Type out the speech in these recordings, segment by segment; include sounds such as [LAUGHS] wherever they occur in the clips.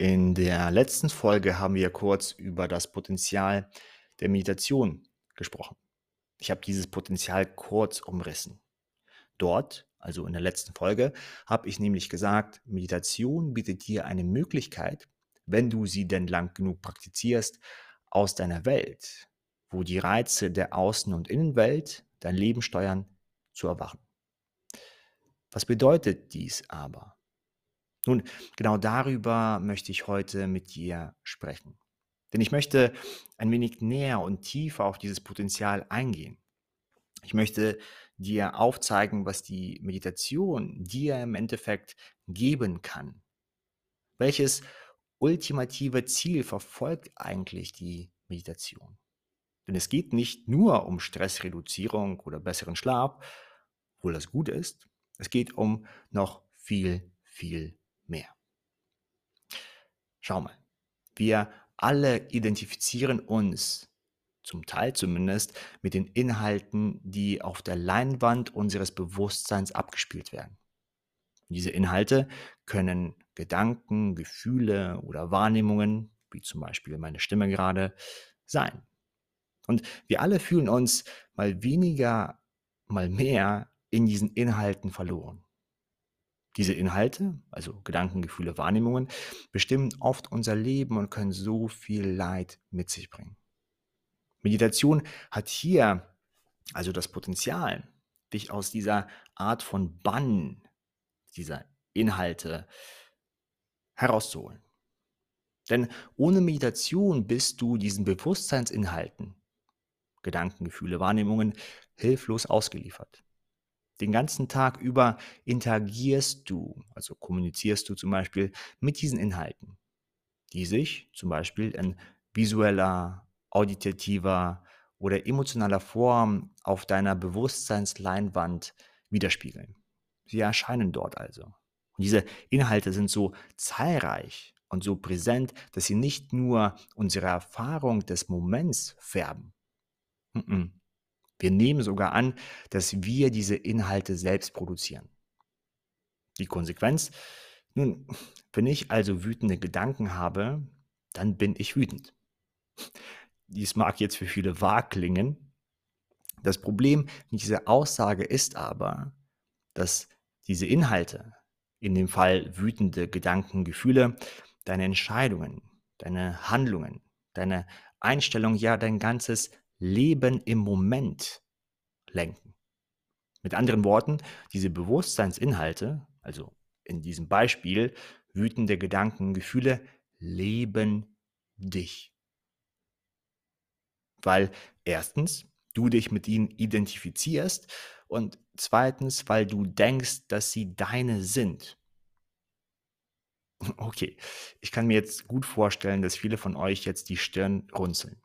In der letzten Folge haben wir kurz über das Potenzial der Meditation gesprochen. Ich habe dieses Potenzial kurz umrissen. Dort, also in der letzten Folge, habe ich nämlich gesagt, Meditation bietet dir eine Möglichkeit, wenn du sie denn lang genug praktizierst, aus deiner Welt, wo die Reize der Außen- und Innenwelt dein Leben steuern, zu erwachen. Was bedeutet dies aber? Nun, genau darüber möchte ich heute mit dir sprechen. Denn ich möchte ein wenig näher und tiefer auf dieses Potenzial eingehen. Ich möchte dir aufzeigen, was die Meditation dir im Endeffekt geben kann. Welches ultimative Ziel verfolgt eigentlich die Meditation? Denn es geht nicht nur um Stressreduzierung oder besseren Schlaf, obwohl das gut ist. Es geht um noch viel, viel mehr. Schau mal, wir alle identifizieren uns, zum Teil zumindest, mit den Inhalten, die auf der Leinwand unseres Bewusstseins abgespielt werden. Diese Inhalte können Gedanken, Gefühle oder Wahrnehmungen, wie zum Beispiel meine Stimme gerade, sein. Und wir alle fühlen uns mal weniger, mal mehr in diesen Inhalten verloren. Diese Inhalte, also Gedanken, Gefühle, Wahrnehmungen, bestimmen oft unser Leben und können so viel Leid mit sich bringen. Meditation hat hier also das Potenzial, dich aus dieser Art von Bann, dieser Inhalte herauszuholen. Denn ohne Meditation bist du diesen Bewusstseinsinhalten, Gedanken, Gefühle, Wahrnehmungen hilflos ausgeliefert. Den ganzen Tag über interagierst du, also kommunizierst du zum Beispiel mit diesen Inhalten, die sich zum Beispiel in visueller, auditativer oder emotionaler Form auf deiner Bewusstseinsleinwand widerspiegeln. Sie erscheinen dort also. Und diese Inhalte sind so zahlreich und so präsent, dass sie nicht nur unsere Erfahrung des Moments färben. Wir nehmen sogar an, dass wir diese Inhalte selbst produzieren. Die Konsequenz? Nun, wenn ich also wütende Gedanken habe, dann bin ich wütend. Dies mag jetzt für viele wahr klingen. Das Problem mit dieser Aussage ist aber, dass diese Inhalte, in dem Fall wütende Gedanken, Gefühle, deine Entscheidungen, deine Handlungen, deine Einstellung, ja dein ganzes Leben im Moment lenken. Mit anderen Worten, diese Bewusstseinsinhalte, also in diesem Beispiel wütende Gedanken, Gefühle, leben dich. Weil erstens, du dich mit ihnen identifizierst und zweitens, weil du denkst, dass sie deine sind. Okay, ich kann mir jetzt gut vorstellen, dass viele von euch jetzt die Stirn runzeln.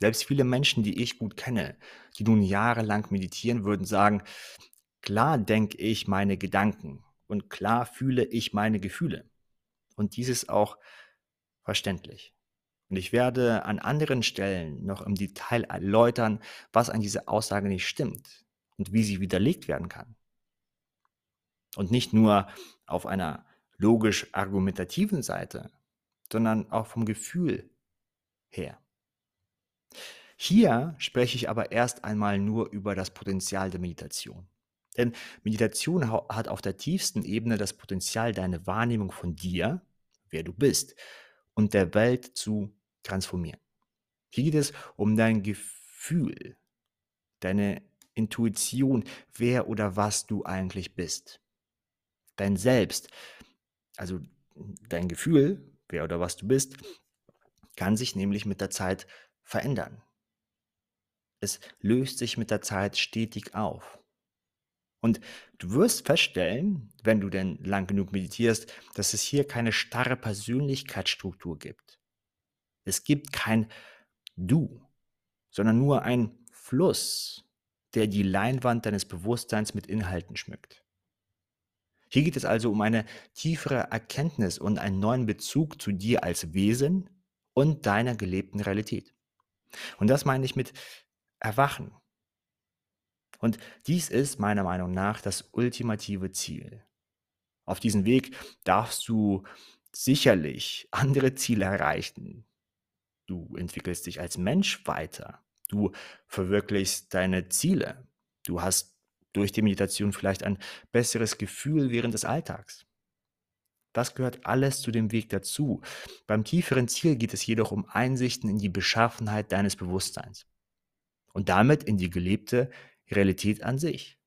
Selbst viele Menschen, die ich gut kenne, die nun jahrelang meditieren, würden sagen, klar denke ich meine Gedanken und klar fühle ich meine Gefühle. Und dies ist auch verständlich. Und ich werde an anderen Stellen noch im Detail erläutern, was an dieser Aussage nicht stimmt und wie sie widerlegt werden kann. Und nicht nur auf einer logisch-argumentativen Seite, sondern auch vom Gefühl her. Hier spreche ich aber erst einmal nur über das Potenzial der Meditation. Denn Meditation hat auf der tiefsten Ebene das Potenzial, deine Wahrnehmung von dir, wer du bist, und der Welt zu transformieren. Hier geht es um dein Gefühl, deine Intuition, wer oder was du eigentlich bist. Dein Selbst, also dein Gefühl, wer oder was du bist, kann sich nämlich mit der Zeit verändern. Es löst sich mit der Zeit stetig auf. Und du wirst feststellen, wenn du denn lang genug meditierst, dass es hier keine starre Persönlichkeitsstruktur gibt. Es gibt kein Du, sondern nur ein Fluss, der die Leinwand deines Bewusstseins mit Inhalten schmückt. Hier geht es also um eine tiefere Erkenntnis und einen neuen Bezug zu dir als Wesen und deiner gelebten Realität. Und das meine ich mit erwachen. Und dies ist meiner Meinung nach das ultimative Ziel. Auf diesem Weg darfst du sicherlich [LAUGHS] andere Ziele erreichen. Du entwickelst dich als Mensch weiter. Du verwirklichst deine Ziele. Du hast durch die Meditation vielleicht ein besseres Gefühl während des Alltags. Das gehört alles zu dem Weg dazu. Beim tieferen Ziel geht es jedoch um Einsichten in die Beschaffenheit deines Bewusstseins und damit in die gelebte Realität an sich.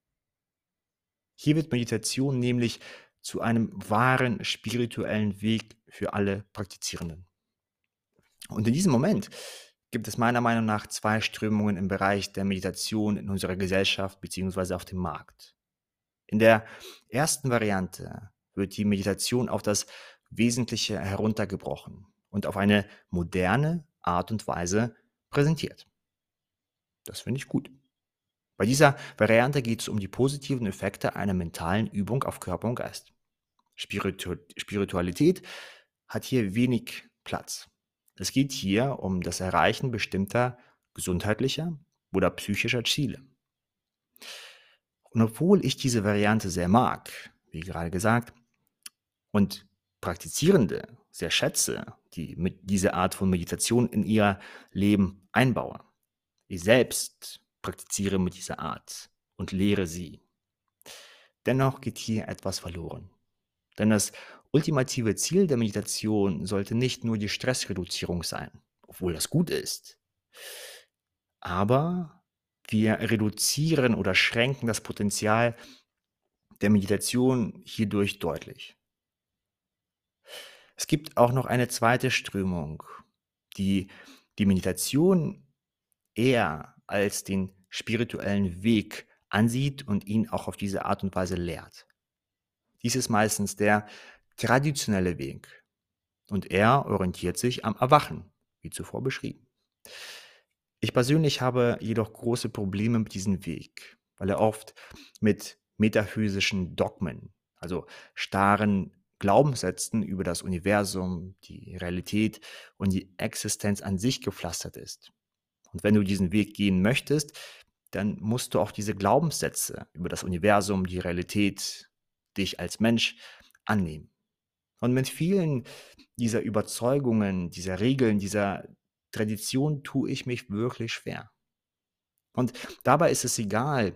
Hier wird Meditation nämlich zu einem wahren spirituellen Weg für alle Praktizierenden. Und in diesem Moment gibt es meiner Meinung nach zwei Strömungen im Bereich der Meditation in unserer Gesellschaft bzw. auf dem Markt. In der ersten Variante wird die Meditation auf das Wesentliche heruntergebrochen und auf eine moderne Art und Weise präsentiert. Das finde ich gut. Bei dieser Variante geht es um die positiven Effekte einer mentalen Übung auf Körper und Geist. Spiritu Spiritualität hat hier wenig Platz. Es geht hier um das Erreichen bestimmter gesundheitlicher oder psychischer Ziele. Und obwohl ich diese Variante sehr mag, wie gerade gesagt, und Praktizierende sehr schätze, die mit dieser Art von Meditation in ihr Leben einbauen, ich selbst praktiziere mit dieser Art und lehre sie. Dennoch geht hier etwas verloren. Denn das ultimative Ziel der Meditation sollte nicht nur die Stressreduzierung sein, obwohl das gut ist. Aber wir reduzieren oder schränken das Potenzial der Meditation hierdurch deutlich. Es gibt auch noch eine zweite Strömung, die die Meditation eher als den spirituellen Weg ansieht und ihn auch auf diese Art und Weise lehrt. Dies ist meistens der traditionelle Weg und er orientiert sich am Erwachen, wie zuvor beschrieben. Ich persönlich habe jedoch große Probleme mit diesem Weg, weil er oft mit metaphysischen Dogmen, also starren Glaubenssätzen über das Universum, die Realität und die Existenz an sich gepflastert ist. Und wenn du diesen Weg gehen möchtest, dann musst du auch diese Glaubenssätze über das Universum, die Realität, dich als Mensch annehmen. Und mit vielen dieser Überzeugungen, dieser Regeln, dieser Tradition tue ich mich wirklich schwer. Und dabei ist es egal,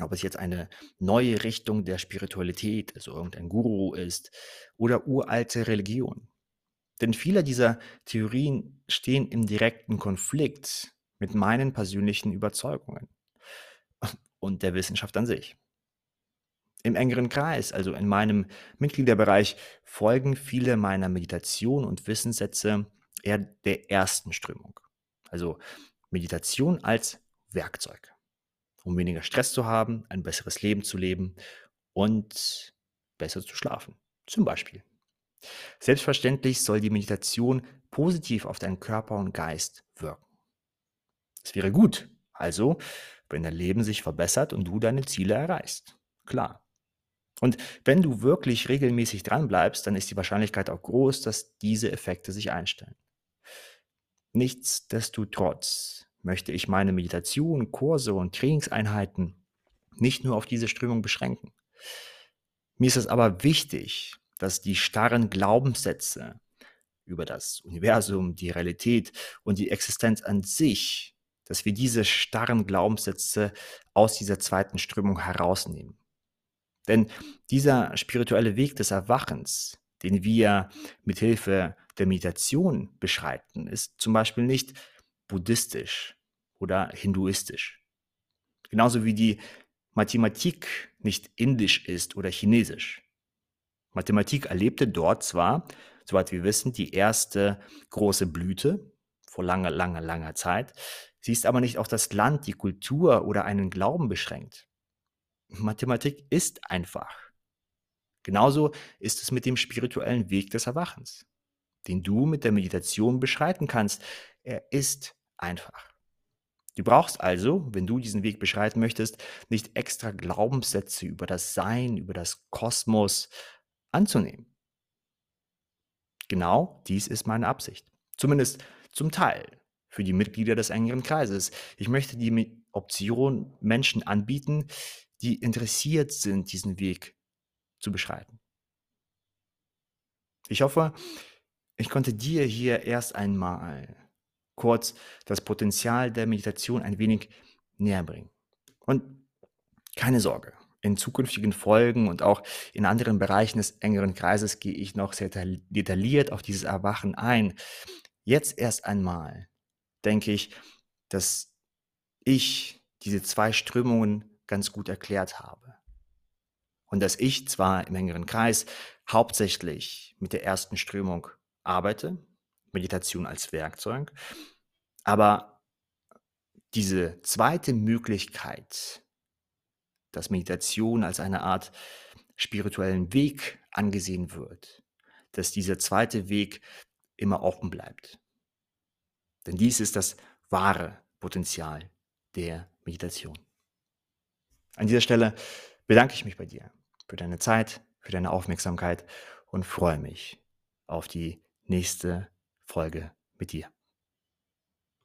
ob es jetzt eine neue Richtung der Spiritualität, also irgendein Guru ist, oder uralte Religion. Denn viele dieser Theorien stehen im direkten Konflikt mit meinen persönlichen Überzeugungen [LAUGHS] und der Wissenschaft an sich. Im engeren Kreis, also in meinem Mitgliederbereich, folgen viele meiner Meditation und Wissenssätze eher der ersten Strömung. Also Meditation als Werkzeug, um weniger Stress zu haben, ein besseres Leben zu leben und besser zu schlafen. Zum Beispiel. Selbstverständlich soll die Meditation positiv auf deinen Körper und Geist wirken. Es wäre gut, also, wenn dein Leben sich verbessert und du deine Ziele erreichst. Klar. Und wenn du wirklich regelmäßig dranbleibst, dann ist die Wahrscheinlichkeit auch groß, dass diese Effekte sich einstellen. Nichtsdestotrotz möchte ich meine Meditation, Kurse und Trainingseinheiten nicht nur auf diese Strömung beschränken. Mir ist es aber wichtig, dass die starren Glaubenssätze über das Universum, die Realität und die Existenz an sich dass wir diese starren Glaubenssätze aus dieser zweiten Strömung herausnehmen. Denn dieser spirituelle Weg des Erwachens, den wir mit Hilfe der Meditation beschreiten, ist zum Beispiel nicht buddhistisch oder hinduistisch. Genauso wie die Mathematik nicht indisch ist oder chinesisch. Mathematik erlebte dort zwar, soweit wir wissen, die erste große Blüte vor langer, langer, langer Zeit, Sie ist aber nicht auf das Land, die Kultur oder einen Glauben beschränkt. Mathematik ist einfach. Genauso ist es mit dem spirituellen Weg des Erwachens, den du mit der Meditation beschreiten kannst. Er ist einfach. Du brauchst also, wenn du diesen Weg beschreiten möchtest, nicht extra Glaubenssätze über das Sein, über das Kosmos anzunehmen. Genau dies ist meine Absicht. Zumindest zum Teil für die Mitglieder des engeren Kreises. Ich möchte die Option Menschen anbieten, die interessiert sind, diesen Weg zu beschreiten. Ich hoffe, ich konnte dir hier erst einmal kurz das Potenzial der Meditation ein wenig näher bringen. Und keine Sorge, in zukünftigen Folgen und auch in anderen Bereichen des engeren Kreises gehe ich noch sehr detailliert auf dieses Erwachen ein. Jetzt erst einmal denke ich, dass ich diese zwei Strömungen ganz gut erklärt habe. Und dass ich zwar im engeren Kreis hauptsächlich mit der ersten Strömung arbeite, Meditation als Werkzeug, aber diese zweite Möglichkeit, dass Meditation als eine Art spirituellen Weg angesehen wird, dass dieser zweite Weg immer offen bleibt. Denn dies ist das wahre Potenzial der Meditation. An dieser Stelle bedanke ich mich bei dir für deine Zeit, für deine Aufmerksamkeit und freue mich auf die nächste Folge mit dir.